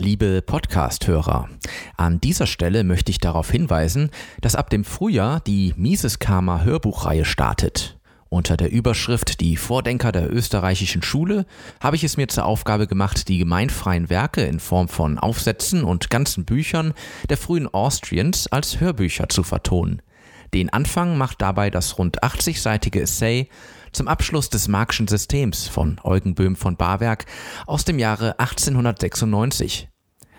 Liebe Podcast-Hörer, an dieser Stelle möchte ich darauf hinweisen, dass ab dem Frühjahr die Mises Karma Hörbuchreihe startet. Unter der Überschrift Die Vordenker der österreichischen Schule habe ich es mir zur Aufgabe gemacht, die gemeinfreien Werke in Form von Aufsätzen und ganzen Büchern der frühen Austrians als Hörbücher zu vertonen. Den Anfang macht dabei das rund 80-seitige Essay zum Abschluss des Marxischen Systems von Eugen Böhm von Barwerk aus dem Jahre 1896.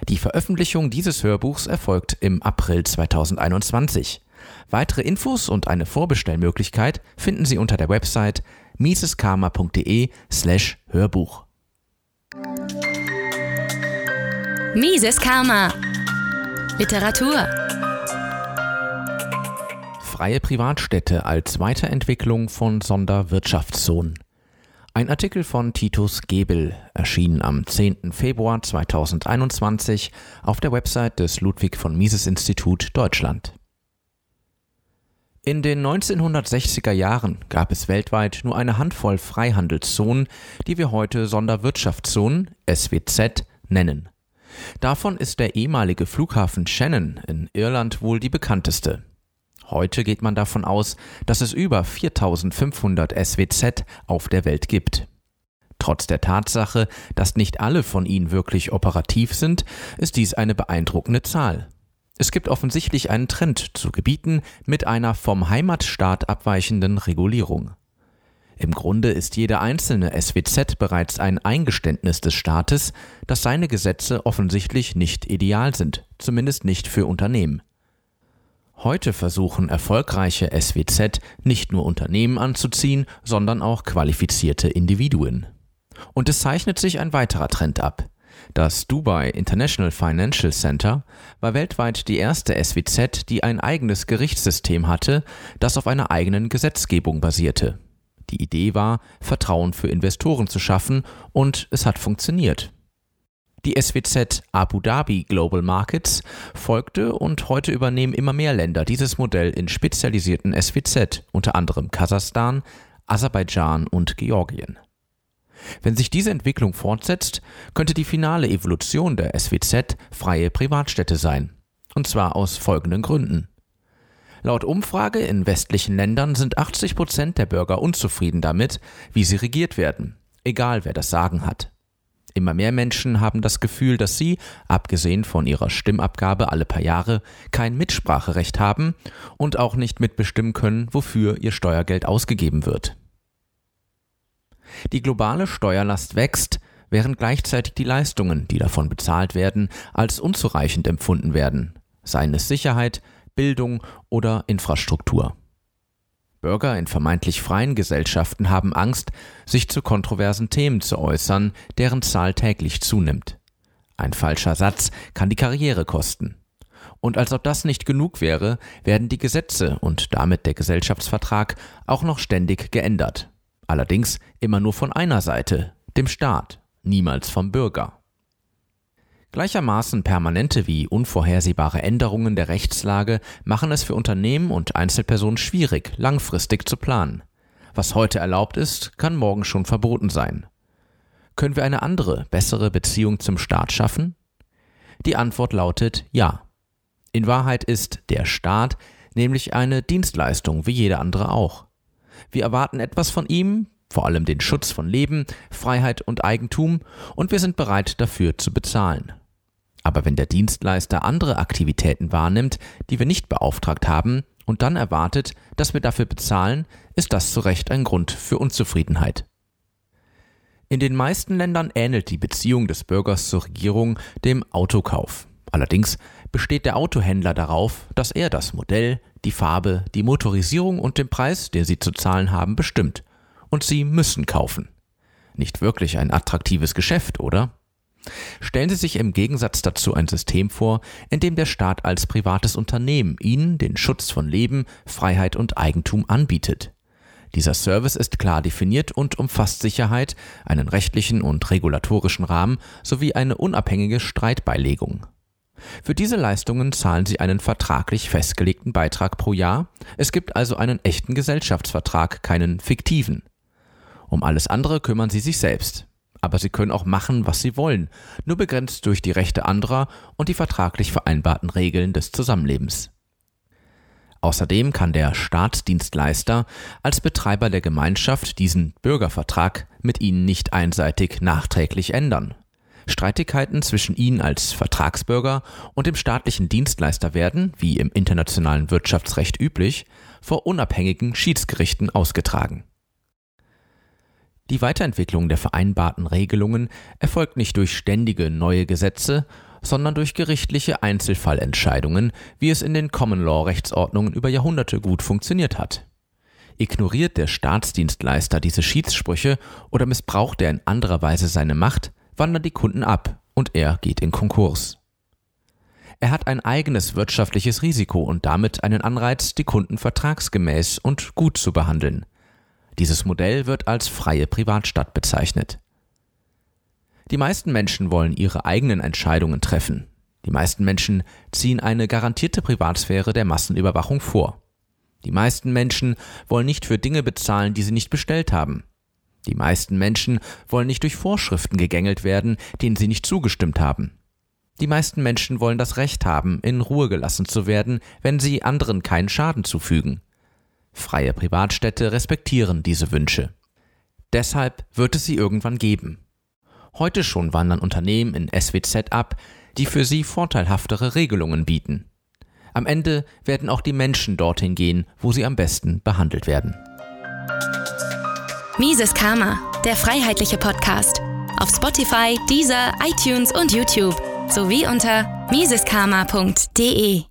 Die Veröffentlichung dieses Hörbuchs erfolgt im April 2021. Weitere Infos und eine Vorbestellmöglichkeit finden Sie unter der Website miseskarma.de slash Hörbuch. Mises Karma Literatur Freie Privatstädte als Weiterentwicklung von Sonderwirtschaftszonen. Ein Artikel von Titus Gebel erschien am 10. Februar 2021 auf der Website des Ludwig von Mises Institut Deutschland. In den 1960er Jahren gab es weltweit nur eine Handvoll Freihandelszonen, die wir heute Sonderwirtschaftszonen SWZ nennen. Davon ist der ehemalige Flughafen Shannon in Irland wohl die bekannteste. Heute geht man davon aus, dass es über 4500 SWZ auf der Welt gibt. Trotz der Tatsache, dass nicht alle von ihnen wirklich operativ sind, ist dies eine beeindruckende Zahl. Es gibt offensichtlich einen Trend zu Gebieten mit einer vom Heimatstaat abweichenden Regulierung. Im Grunde ist jede einzelne SWZ bereits ein Eingeständnis des Staates, dass seine Gesetze offensichtlich nicht ideal sind, zumindest nicht für Unternehmen. Heute versuchen erfolgreiche SWZ nicht nur Unternehmen anzuziehen, sondern auch qualifizierte Individuen. Und es zeichnet sich ein weiterer Trend ab. Das Dubai International Financial Center war weltweit die erste SWZ, die ein eigenes Gerichtssystem hatte, das auf einer eigenen Gesetzgebung basierte. Die Idee war, Vertrauen für Investoren zu schaffen, und es hat funktioniert. Die SWZ Abu Dhabi Global Markets folgte und heute übernehmen immer mehr Länder dieses Modell in spezialisierten SWZ, unter anderem Kasachstan, Aserbaidschan und Georgien. Wenn sich diese Entwicklung fortsetzt, könnte die finale Evolution der SWZ freie Privatstädte sein. Und zwar aus folgenden Gründen. Laut Umfrage in westlichen Ländern sind 80 Prozent der Bürger unzufrieden damit, wie sie regiert werden, egal wer das Sagen hat. Immer mehr Menschen haben das Gefühl, dass sie, abgesehen von ihrer Stimmabgabe alle paar Jahre, kein Mitspracherecht haben und auch nicht mitbestimmen können, wofür ihr Steuergeld ausgegeben wird. Die globale Steuerlast wächst, während gleichzeitig die Leistungen, die davon bezahlt werden, als unzureichend empfunden werden, seien es Sicherheit, Bildung oder Infrastruktur. Bürger in vermeintlich freien Gesellschaften haben Angst, sich zu kontroversen Themen zu äußern, deren Zahl täglich zunimmt. Ein falscher Satz kann die Karriere kosten. Und als ob das nicht genug wäre, werden die Gesetze und damit der Gesellschaftsvertrag auch noch ständig geändert. Allerdings immer nur von einer Seite, dem Staat, niemals vom Bürger. Gleichermaßen permanente wie unvorhersehbare Änderungen der Rechtslage machen es für Unternehmen und Einzelpersonen schwierig, langfristig zu planen. Was heute erlaubt ist, kann morgen schon verboten sein. Können wir eine andere, bessere Beziehung zum Staat schaffen? Die Antwort lautet ja. In Wahrheit ist der Staat nämlich eine Dienstleistung wie jeder andere auch. Wir erwarten etwas von ihm, vor allem den Schutz von Leben, Freiheit und Eigentum, und wir sind bereit dafür zu bezahlen. Aber wenn der Dienstleister andere Aktivitäten wahrnimmt, die wir nicht beauftragt haben, und dann erwartet, dass wir dafür bezahlen, ist das zu Recht ein Grund für Unzufriedenheit. In den meisten Ländern ähnelt die Beziehung des Bürgers zur Regierung dem Autokauf. Allerdings besteht der Autohändler darauf, dass er das Modell, die Farbe, die Motorisierung und den Preis, den Sie zu zahlen haben, bestimmt. Und Sie müssen kaufen. Nicht wirklich ein attraktives Geschäft, oder? Stellen Sie sich im Gegensatz dazu ein System vor, in dem der Staat als privates Unternehmen Ihnen den Schutz von Leben, Freiheit und Eigentum anbietet. Dieser Service ist klar definiert und umfasst Sicherheit, einen rechtlichen und regulatorischen Rahmen sowie eine unabhängige Streitbeilegung. Für diese Leistungen zahlen Sie einen vertraglich festgelegten Beitrag pro Jahr. Es gibt also einen echten Gesellschaftsvertrag, keinen fiktiven. Um alles andere kümmern Sie sich selbst. Aber sie können auch machen, was sie wollen, nur begrenzt durch die Rechte anderer und die vertraglich vereinbarten Regeln des Zusammenlebens. Außerdem kann der Staatsdienstleister als Betreiber der Gemeinschaft diesen Bürgervertrag mit ihnen nicht einseitig nachträglich ändern. Streitigkeiten zwischen ihnen als Vertragsbürger und dem staatlichen Dienstleister werden, wie im internationalen Wirtschaftsrecht üblich, vor unabhängigen Schiedsgerichten ausgetragen. Die Weiterentwicklung der vereinbarten Regelungen erfolgt nicht durch ständige neue Gesetze, sondern durch gerichtliche Einzelfallentscheidungen, wie es in den Common Law Rechtsordnungen über Jahrhunderte gut funktioniert hat. Ignoriert der Staatsdienstleister diese Schiedssprüche oder missbraucht er in anderer Weise seine Macht, wandern die Kunden ab und er geht in Konkurs. Er hat ein eigenes wirtschaftliches Risiko und damit einen Anreiz, die Kunden vertragsgemäß und gut zu behandeln. Dieses Modell wird als freie Privatstadt bezeichnet. Die meisten Menschen wollen ihre eigenen Entscheidungen treffen. Die meisten Menschen ziehen eine garantierte Privatsphäre der Massenüberwachung vor. Die meisten Menschen wollen nicht für Dinge bezahlen, die sie nicht bestellt haben. Die meisten Menschen wollen nicht durch Vorschriften gegängelt werden, denen sie nicht zugestimmt haben. Die meisten Menschen wollen das Recht haben, in Ruhe gelassen zu werden, wenn sie anderen keinen Schaden zufügen. Freie Privatstädte respektieren diese Wünsche. Deshalb wird es sie irgendwann geben. Heute schon wandern Unternehmen in SWZ ab, die für sie vorteilhaftere Regelungen bieten. Am Ende werden auch die Menschen dorthin gehen, wo sie am besten behandelt werden. Mises Karma, der freiheitliche Podcast. Auf Spotify, Deezer, iTunes und YouTube sowie unter miseskarma.de.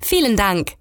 Vielen Dank!